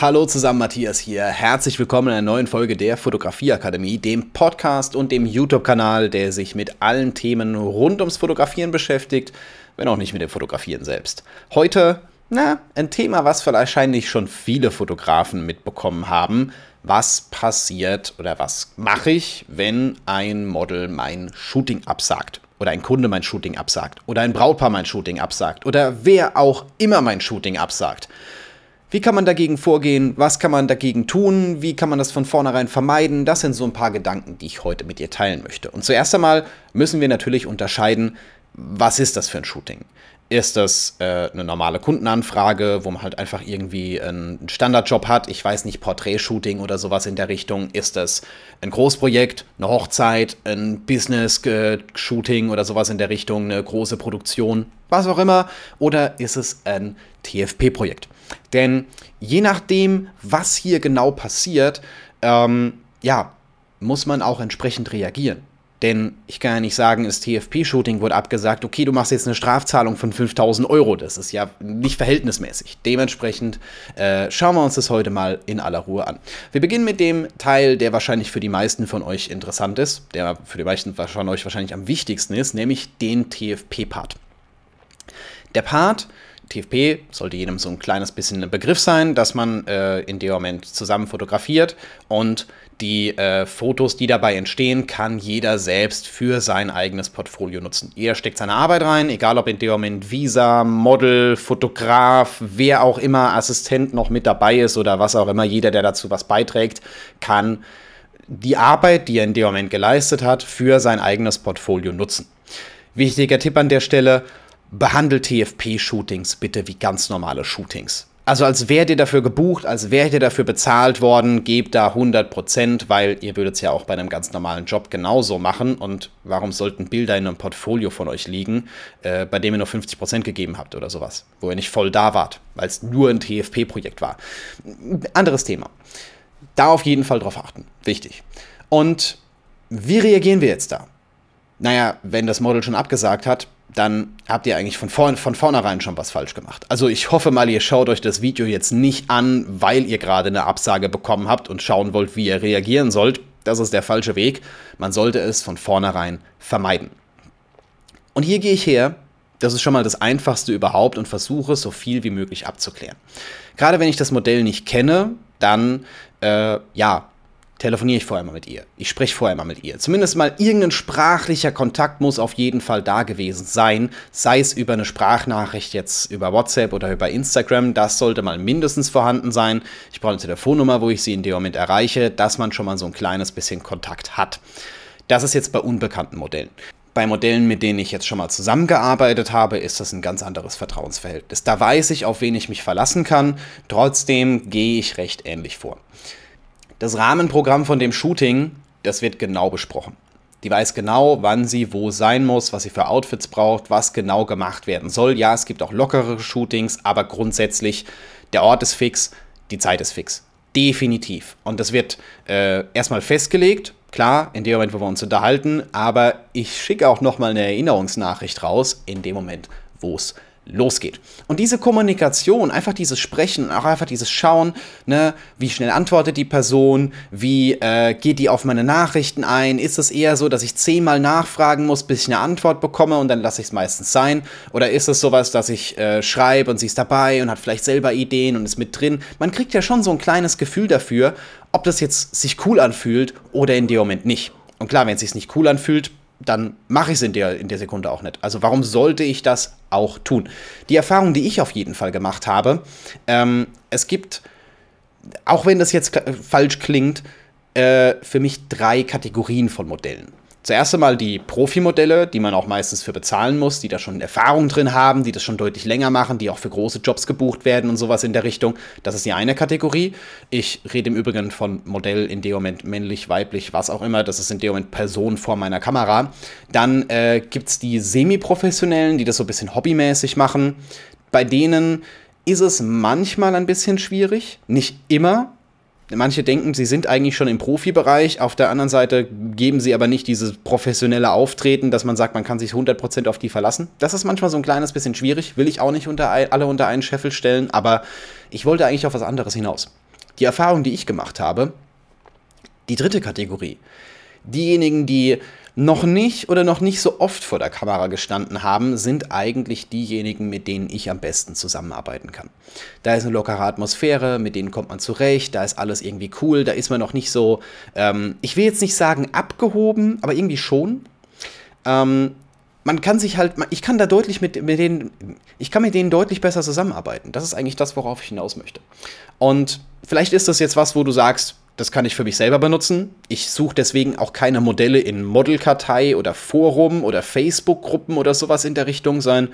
Hallo zusammen, Matthias hier. Herzlich willkommen in einer neuen Folge der Fotografieakademie, dem Podcast und dem YouTube-Kanal, der sich mit allen Themen rund ums Fotografieren beschäftigt, wenn auch nicht mit dem Fotografieren selbst. Heute, na, ein Thema, was wahrscheinlich schon viele Fotografen mitbekommen haben. Was passiert oder was mache ich, wenn ein Model mein Shooting absagt? Oder ein Kunde mein Shooting absagt? Oder ein Brautpaar mein Shooting absagt? Oder wer auch immer mein Shooting absagt? Wie kann man dagegen vorgehen? Was kann man dagegen tun? Wie kann man das von vornherein vermeiden? Das sind so ein paar Gedanken, die ich heute mit dir teilen möchte. Und zuerst einmal müssen wir natürlich unterscheiden, was ist das für ein Shooting? Ist das äh, eine normale Kundenanfrage, wo man halt einfach irgendwie einen Standardjob hat? Ich weiß nicht, Portrait-Shooting oder sowas in der Richtung. Ist das ein Großprojekt, eine Hochzeit, ein Business-Shooting oder sowas in der Richtung, eine große Produktion, was auch immer? Oder ist es ein TFP-Projekt? Denn je nachdem, was hier genau passiert, ähm, ja, muss man auch entsprechend reagieren. Denn ich kann ja nicht sagen, das TFP-Shooting wurde abgesagt, okay, du machst jetzt eine Strafzahlung von 5000 Euro. Das ist ja nicht verhältnismäßig. Dementsprechend äh, schauen wir uns das heute mal in aller Ruhe an. Wir beginnen mit dem Teil, der wahrscheinlich für die meisten von euch interessant ist, der für die meisten von euch wahrscheinlich am wichtigsten ist, nämlich den TFP-Part. Der Part TFP sollte jedem so ein kleines bisschen ein Begriff sein, dass man äh, in dem Moment zusammen fotografiert und die äh, Fotos, die dabei entstehen, kann jeder selbst für sein eigenes Portfolio nutzen. Jeder steckt seine Arbeit rein, egal ob in dem Moment Visa, Model, Fotograf, wer auch immer, Assistent noch mit dabei ist oder was auch immer, jeder, der dazu was beiträgt, kann die Arbeit, die er in dem Moment geleistet hat, für sein eigenes Portfolio nutzen. Wichtiger Tipp an der Stelle, behandelt TFP-Shootings bitte wie ganz normale Shootings. Also als wärt ihr dafür gebucht, als wärt ihr dafür bezahlt worden, gebt da 100%, weil ihr würdet es ja auch bei einem ganz normalen Job genauso machen. Und warum sollten Bilder in einem Portfolio von euch liegen, äh, bei dem ihr nur 50% gegeben habt oder sowas, wo ihr nicht voll da wart, weil es nur ein TFP-Projekt war. Anderes Thema. Da auf jeden Fall drauf achten. Wichtig. Und wie reagieren wir jetzt da? Naja, wenn das Model schon abgesagt hat, dann habt ihr eigentlich von, vorn, von vornherein schon was falsch gemacht. Also ich hoffe mal, ihr schaut euch das Video jetzt nicht an, weil ihr gerade eine Absage bekommen habt und schauen wollt, wie ihr reagieren sollt. Das ist der falsche Weg. Man sollte es von vornherein vermeiden. Und hier gehe ich her, das ist schon mal das Einfachste überhaupt und versuche so viel wie möglich abzuklären. Gerade wenn ich das Modell nicht kenne, dann äh, ja, telefoniere ich vorher mal mit ihr. Ich spreche vorher mal mit ihr. Zumindest mal irgendein sprachlicher Kontakt muss auf jeden Fall da gewesen sein. Sei es über eine Sprachnachricht jetzt über WhatsApp oder über Instagram. Das sollte mal mindestens vorhanden sein. Ich brauche eine Telefonnummer, wo ich sie in dem Moment erreiche, dass man schon mal so ein kleines bisschen Kontakt hat. Das ist jetzt bei unbekannten Modellen. Bei Modellen, mit denen ich jetzt schon mal zusammengearbeitet habe, ist das ein ganz anderes Vertrauensverhältnis. Da weiß ich, auf wen ich mich verlassen kann. Trotzdem gehe ich recht ähnlich vor. Das Rahmenprogramm von dem Shooting, das wird genau besprochen. Die weiß genau, wann sie wo sein muss, was sie für Outfits braucht, was genau gemacht werden soll. Ja, es gibt auch lockere Shootings, aber grundsätzlich, der Ort ist fix, die Zeit ist fix. Definitiv. Und das wird äh, erstmal festgelegt, klar, in dem Moment, wo wir uns unterhalten, aber ich schicke auch nochmal eine Erinnerungsnachricht raus, in dem Moment, wo es losgeht. Und diese Kommunikation, einfach dieses Sprechen, auch einfach dieses Schauen, ne, wie schnell antwortet die Person, wie äh, geht die auf meine Nachrichten ein, ist es eher so, dass ich zehnmal nachfragen muss, bis ich eine Antwort bekomme und dann lasse ich es meistens sein, oder ist es sowas, dass ich äh, schreibe und sie ist dabei und hat vielleicht selber Ideen und ist mit drin. Man kriegt ja schon so ein kleines Gefühl dafür, ob das jetzt sich cool anfühlt oder in dem Moment nicht. Und klar, wenn es sich nicht cool anfühlt, dann mache ich es in der, in der Sekunde auch nicht. Also warum sollte ich das auch tun? Die Erfahrung, die ich auf jeden Fall gemacht habe, ähm, es gibt, auch wenn das jetzt falsch klingt, äh, für mich drei Kategorien von Modellen. Zuerst einmal die Profimodelle, die man auch meistens für bezahlen muss, die da schon Erfahrung drin haben, die das schon deutlich länger machen, die auch für große Jobs gebucht werden und sowas in der Richtung. Das ist die eine Kategorie. Ich rede im Übrigen von Modell in dem Moment männlich, weiblich, was auch immer. Das ist in dem Moment Person vor meiner Kamera. Dann äh, gibt es die Semi-Professionellen, die das so ein bisschen hobbymäßig machen. Bei denen ist es manchmal ein bisschen schwierig, nicht immer, manche denken, sie sind eigentlich schon im Profibereich. Auf der anderen Seite geben sie aber nicht dieses professionelle Auftreten, dass man sagt, man kann sich 100% auf die verlassen. Das ist manchmal so ein kleines bisschen schwierig. Will ich auch nicht unter, alle unter einen Scheffel stellen, aber ich wollte eigentlich auf was anderes hinaus. die Erfahrung, die ich gemacht habe, die dritte Kategorie, diejenigen, die noch nicht oder noch nicht so oft vor der Kamera gestanden haben, sind eigentlich diejenigen, mit denen ich am besten zusammenarbeiten kann. Da ist eine lockere Atmosphäre, mit denen kommt man zurecht, da ist alles irgendwie cool, da ist man noch nicht so, ähm, ich will jetzt nicht sagen abgehoben, aber irgendwie schon. Ähm, man kann sich halt, ich kann da deutlich mit, mit denen, ich kann mit denen deutlich besser zusammenarbeiten. Das ist eigentlich das, worauf ich hinaus möchte. Und vielleicht ist das jetzt was, wo du sagst, das kann ich für mich selber benutzen. Ich suche deswegen auch keine Modelle in Modelkartei oder Forum oder Facebook-Gruppen oder sowas in der Richtung, sondern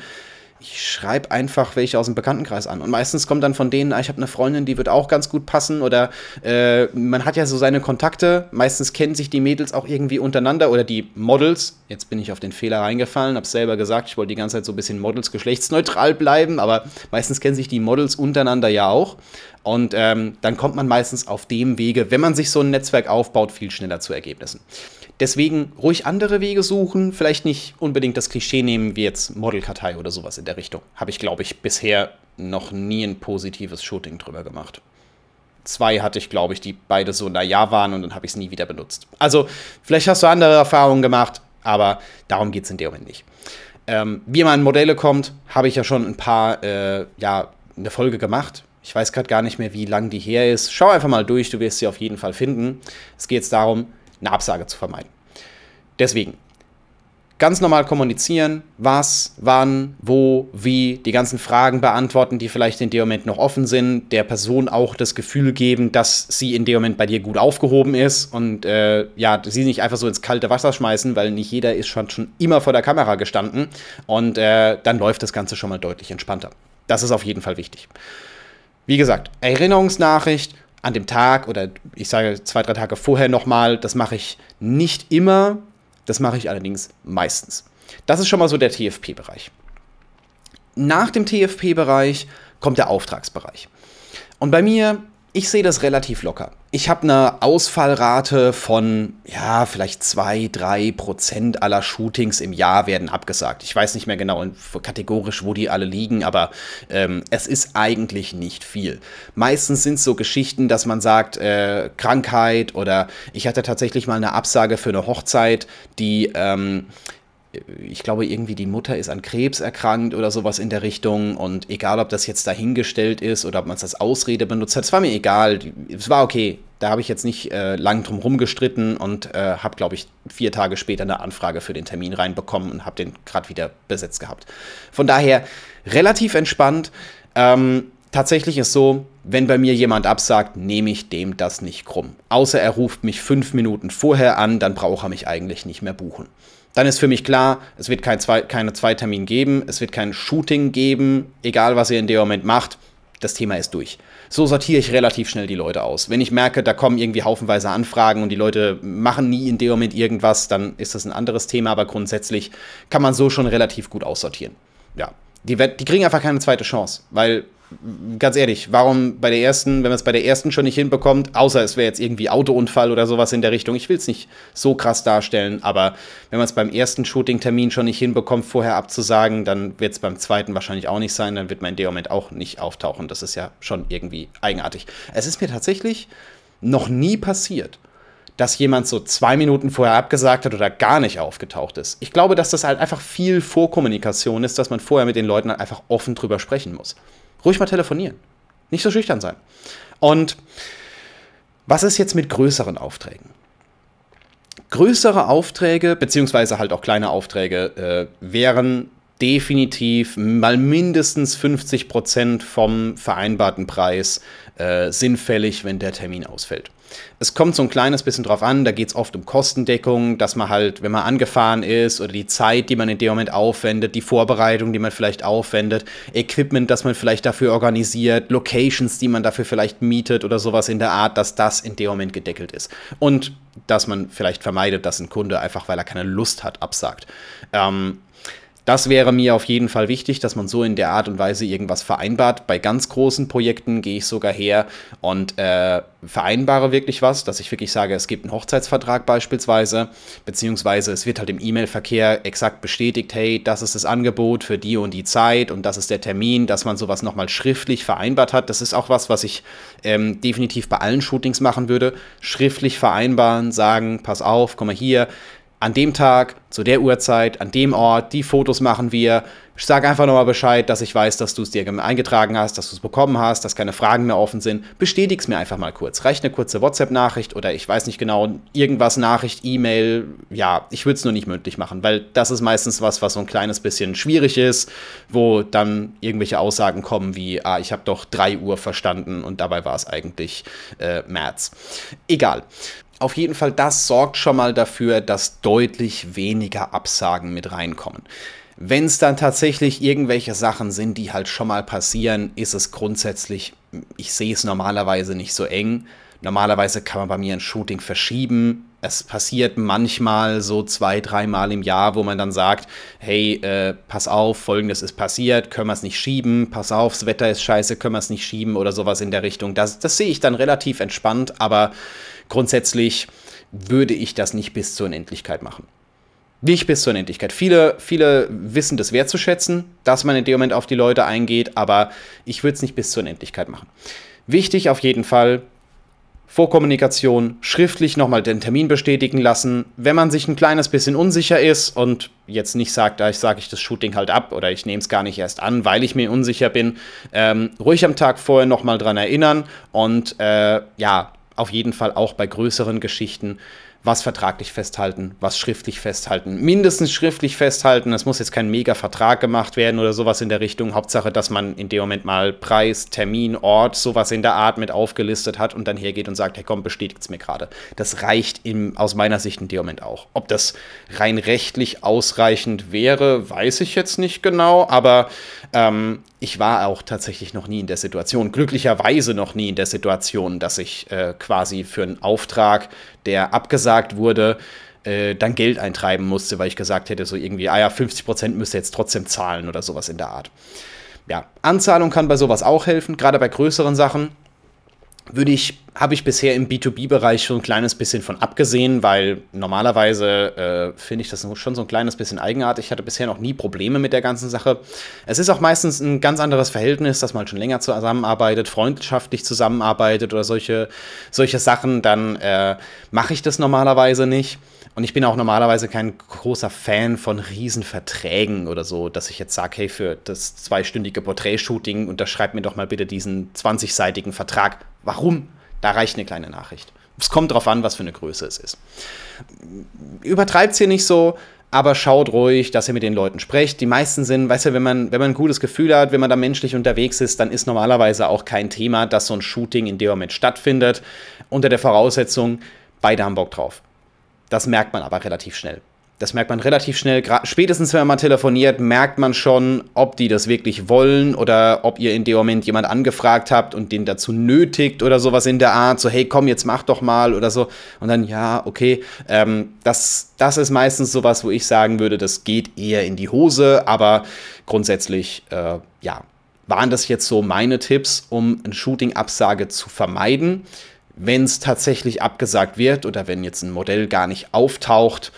ich schreibe einfach welche aus dem Bekanntenkreis an. Und meistens kommt dann von denen, ah, ich habe eine Freundin, die wird auch ganz gut passen. Oder äh, man hat ja so seine Kontakte. Meistens kennen sich die Mädels auch irgendwie untereinander oder die Models. Jetzt bin ich auf den Fehler reingefallen, habe selber gesagt, ich wollte die ganze Zeit so ein bisschen Models geschlechtsneutral bleiben, aber meistens kennen sich die Models untereinander ja auch. Und ähm, dann kommt man meistens auf dem Wege, wenn man sich so ein Netzwerk aufbaut, viel schneller zu Ergebnissen. Deswegen ruhig andere Wege suchen, vielleicht nicht unbedingt das Klischee nehmen wie jetzt Modelkartei oder sowas in der Richtung. Habe ich, glaube ich, bisher noch nie ein positives Shooting drüber gemacht. Zwei hatte ich, glaube ich, die beide so naja waren und dann habe ich es nie wieder benutzt. Also, vielleicht hast du andere Erfahrungen gemacht, aber darum geht es in dem Moment nicht. Ähm, wie man an Modelle kommt, habe ich ja schon ein paar, äh, ja, eine Folge gemacht. Ich weiß gerade gar nicht mehr, wie lang die her ist. Schau einfach mal durch, du wirst sie auf jeden Fall finden. Es geht jetzt darum, eine Absage zu vermeiden. Deswegen, ganz normal kommunizieren, was, wann, wo, wie, die ganzen Fragen beantworten, die vielleicht in dem Moment noch offen sind, der Person auch das Gefühl geben, dass sie in dem Moment bei dir gut aufgehoben ist und äh, ja, sie nicht einfach so ins kalte Wasser schmeißen, weil nicht jeder ist schon, schon immer vor der Kamera gestanden und äh, dann läuft das Ganze schon mal deutlich entspannter. Das ist auf jeden Fall wichtig. Wie gesagt, Erinnerungsnachricht, an dem Tag oder ich sage zwei, drei Tage vorher nochmal. Das mache ich nicht immer, das mache ich allerdings meistens. Das ist schon mal so der TFP-Bereich. Nach dem TFP-Bereich kommt der Auftragsbereich. Und bei mir ich sehe das relativ locker. Ich habe eine Ausfallrate von, ja, vielleicht 2, 3 Prozent aller Shootings im Jahr werden abgesagt. Ich weiß nicht mehr genau kategorisch, wo die alle liegen, aber ähm, es ist eigentlich nicht viel. Meistens sind es so Geschichten, dass man sagt, äh, Krankheit oder ich hatte tatsächlich mal eine Absage für eine Hochzeit, die ähm, ich glaube, irgendwie die Mutter ist an Krebs erkrankt oder sowas in der Richtung. Und egal, ob das jetzt dahingestellt ist oder ob man es als Ausrede benutzt hat, es war mir egal. Es war okay. Da habe ich jetzt nicht äh, lang drum rumgestritten und äh, habe, glaube ich, vier Tage später eine Anfrage für den Termin reinbekommen und habe den gerade wieder besetzt gehabt. Von daher relativ entspannt. Ähm, tatsächlich ist so, wenn bei mir jemand absagt, nehme ich dem das nicht krumm. Außer er ruft mich fünf Minuten vorher an, dann braucht er mich eigentlich nicht mehr buchen dann ist für mich klar, es wird kein zwei, keine zwei Termin geben, es wird kein Shooting geben, egal was ihr in dem Moment macht, das Thema ist durch. So sortiere ich relativ schnell die Leute aus. Wenn ich merke, da kommen irgendwie haufenweise Anfragen und die Leute machen nie in dem Moment irgendwas, dann ist das ein anderes Thema, aber grundsätzlich kann man so schon relativ gut aussortieren. Ja, die, die kriegen einfach keine zweite Chance, weil ganz ehrlich, warum bei der ersten, wenn man es bei der ersten schon nicht hinbekommt, außer es wäre jetzt irgendwie Autounfall oder sowas in der Richtung, ich will es nicht so krass darstellen, aber wenn man es beim ersten Shooting-Termin schon nicht hinbekommt, vorher abzusagen, dann wird es beim zweiten wahrscheinlich auch nicht sein, dann wird man in dem Moment auch nicht auftauchen. Das ist ja schon irgendwie eigenartig. Es ist mir tatsächlich noch nie passiert, dass jemand so zwei Minuten vorher abgesagt hat oder gar nicht aufgetaucht ist. Ich glaube, dass das halt einfach viel Vorkommunikation ist, dass man vorher mit den Leuten halt einfach offen drüber sprechen muss. Ruhig mal telefonieren. Nicht so schüchtern sein. Und was ist jetzt mit größeren Aufträgen? Größere Aufträge, beziehungsweise halt auch kleine Aufträge, äh, wären definitiv mal mindestens 50 Prozent vom vereinbarten Preis äh, sinnfällig, wenn der Termin ausfällt. Es kommt so ein kleines bisschen drauf an, da geht es oft um Kostendeckung, dass man halt, wenn man angefahren ist oder die Zeit, die man in dem Moment aufwendet, die Vorbereitung, die man vielleicht aufwendet, Equipment, das man vielleicht dafür organisiert, Locations, die man dafür vielleicht mietet oder sowas in der Art, dass das in dem Moment gedeckelt ist. Und dass man vielleicht vermeidet, dass ein Kunde einfach, weil er keine Lust hat, absagt. Ähm, Das wäre mir auf jeden Fall wichtig, dass man so in der Art und Weise irgendwas vereinbart. Bei ganz großen Projekten gehe ich sogar her und äh, vereinbare wirklich was, dass ich wirklich sage, es gibt einen Hochzeitsvertrag beispielsweise, beziehungsweise es wird halt im E-Mail-Verkehr exakt bestätigt, hey, das ist das Angebot für die und die Zeit und das ist der Termin, dass man sowas nochmal schriftlich vereinbart hat. Das ist auch was, was ich ähm, definitiv bei allen Shootings machen würde. Schriftlich vereinbaren, sagen, pass auf, komm mal hier, an dem Tag, zu der Uhrzeit, an dem Ort, die Fotos machen wir. Ich sage einfach nochmal Bescheid, dass ich weiß, dass du es dir eingetragen hast, dass du es bekommen hast, dass keine Fragen mehr offen sind. Bestätig es mir einfach mal kurz. Reicht eine kurze WhatsApp-Nachricht oder ich weiß nicht genau, irgendwas, Nachricht, E-Mail. Ja, ich würde es nur nicht mündlich machen, weil das ist meistens was, was so ein kleines bisschen schwierig ist, wo dann irgendwelche Aussagen kommen wie, ah, ich habe doch 3 Uhr verstanden und dabei war es eigentlich äh, März. Egal auf jeden Fall, das sorgt schon mal dafür, dass deutlich weniger Absagen mit reinkommen. Wenn es dann tatsächlich irgendwelche Sachen sind, die halt schon mal passieren, ist es grundsätzlich, ich sehe es normalerweise nicht so eng. Normalerweise kann man bei mir ein Shooting verschieben. Es passiert manchmal so zwei, dreimal im Jahr, wo man dann sagt, hey, äh, pass auf, folgendes ist passiert, können wir es nicht schieben, pass auf, das Wetter ist scheiße, können wir es nicht schieben oder sowas in der Richtung. Das, das sehe ich dann relativ entspannt, aber grundsätzlich würde ich das nicht bis zur Unendlichkeit machen. Nicht bis zur Unendlichkeit. Viele, viele wissen das wertzuschätzen, dass man in dem Moment auf die Leute eingeht, aber ich würde es nicht bis zur Unendlichkeit machen. Wichtig auf jeden Fall, Vorkommunikation, schriftlich nochmal den Termin bestätigen lassen. Wenn man sich ein kleines bisschen unsicher ist und jetzt nicht sagt, da ich sage ich das Shooting halt ab oder ich nehme es gar nicht erst an, weil ich mir unsicher bin, ähm, ruhig am Tag vorher nochmal dran erinnern und äh, ja, auf jeden Fall auch bei größeren Geschichten was vertraglich festhalten, was schriftlich festhalten. Mindestens schriftlich festhalten. Es muss jetzt kein Mega-Vertrag gemacht werden oder sowas in der Richtung. Hauptsache, dass man in dem Moment mal Preis, Termin, Ort, sowas in der Art mit aufgelistet hat und dann hergeht und sagt, hey komm, bestätigt es mir gerade. Das reicht im, aus meiner Sicht in dem Moment auch. Ob das rein rechtlich ausreichend wäre, weiß ich jetzt nicht genau, aber ähm, ich war auch tatsächlich noch nie in der Situation, glücklicherweise noch nie in der Situation, dass ich äh, quasi für einen Auftrag, der abgesagt wurde, äh, dann Geld eintreiben musste, weil ich gesagt hätte, so irgendwie, ah ja, 50% müsste jetzt trotzdem zahlen oder sowas in der Art. Ja, Anzahlung kann bei sowas auch helfen, gerade bei größeren Sachen würde ich, habe ich bisher im B2B-Bereich schon ein kleines bisschen von abgesehen, weil normalerweise äh, finde ich das schon so ein kleines bisschen eigenartig. Ich hatte bisher noch nie Probleme mit der ganzen Sache. Es ist auch meistens ein ganz anderes Verhältnis, dass man schon länger zusammenarbeitet, freundschaftlich zusammenarbeitet oder solche, solche Sachen. Dann äh, mache ich das normalerweise nicht. Und ich bin auch normalerweise kein großer Fan von Riesenverträgen oder so, dass ich jetzt sage, hey, für das zweistündige Porträtshooting unterschreib mir doch mal bitte diesen 20-seitigen Vertrag. Warum? Da reicht eine kleine Nachricht. Es kommt darauf an, was für eine Größe es ist. Übertreibt es hier nicht so, aber schaut ruhig, dass ihr mit den Leuten sprecht. Die meisten sind, weißt du, wenn man, wenn man ein gutes Gefühl hat, wenn man da menschlich unterwegs ist, dann ist normalerweise auch kein Thema, dass so ein Shooting in dem Moment stattfindet, unter der Voraussetzung, beide haben Bock drauf. Das merkt man aber relativ schnell. Das merkt man relativ schnell. Spätestens, wenn man telefoniert, merkt man schon, ob die das wirklich wollen oder ob ihr in dem Moment jemand angefragt habt und den dazu nötigt oder sowas in der Art. So, hey, komm, jetzt mach doch mal oder so. Und dann, ja, okay. Ähm, das, das ist meistens sowas, wo ich sagen würde, das geht eher in die Hose. Aber grundsätzlich, äh, ja, waren das jetzt so meine Tipps, um eine Shooting-Absage zu vermeiden wenn es tatsächlich abgesagt wird oder wenn jetzt ein Modell gar nicht auftaucht,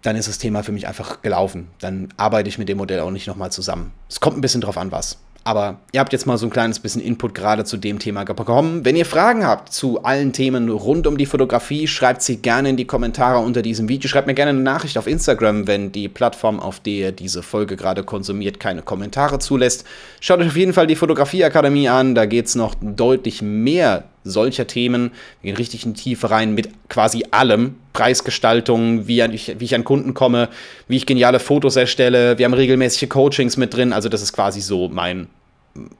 dann ist das Thema für mich einfach gelaufen. Dann arbeite ich mit dem Modell auch nicht nochmal zusammen. Es kommt ein bisschen drauf an, was. Aber ihr habt jetzt mal so ein kleines bisschen Input gerade zu dem Thema bekommen. Wenn ihr Fragen habt zu allen Themen rund um die Fotografie, schreibt sie gerne in die Kommentare unter diesem Video. Schreibt mir gerne eine Nachricht auf Instagram, wenn die Plattform, auf der ihr diese Folge gerade konsumiert, keine Kommentare zulässt. Schaut euch auf jeden Fall die Fotografieakademie an. Da geht es noch deutlich mehr solcher Themen. Wir gehen richtig in die Tiefe rein mit quasi allem. Preisgestaltung, wie ich, wie ich an Kunden komme, wie ich geniale Fotos erstelle. Wir haben regelmäßige Coachings mit drin. Also das ist quasi so mein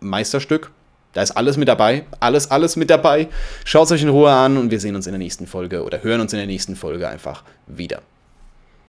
Meisterstück. Da ist alles mit dabei. Alles, alles mit dabei. Schaut es euch in Ruhe an und wir sehen uns in der nächsten Folge oder hören uns in der nächsten Folge einfach wieder.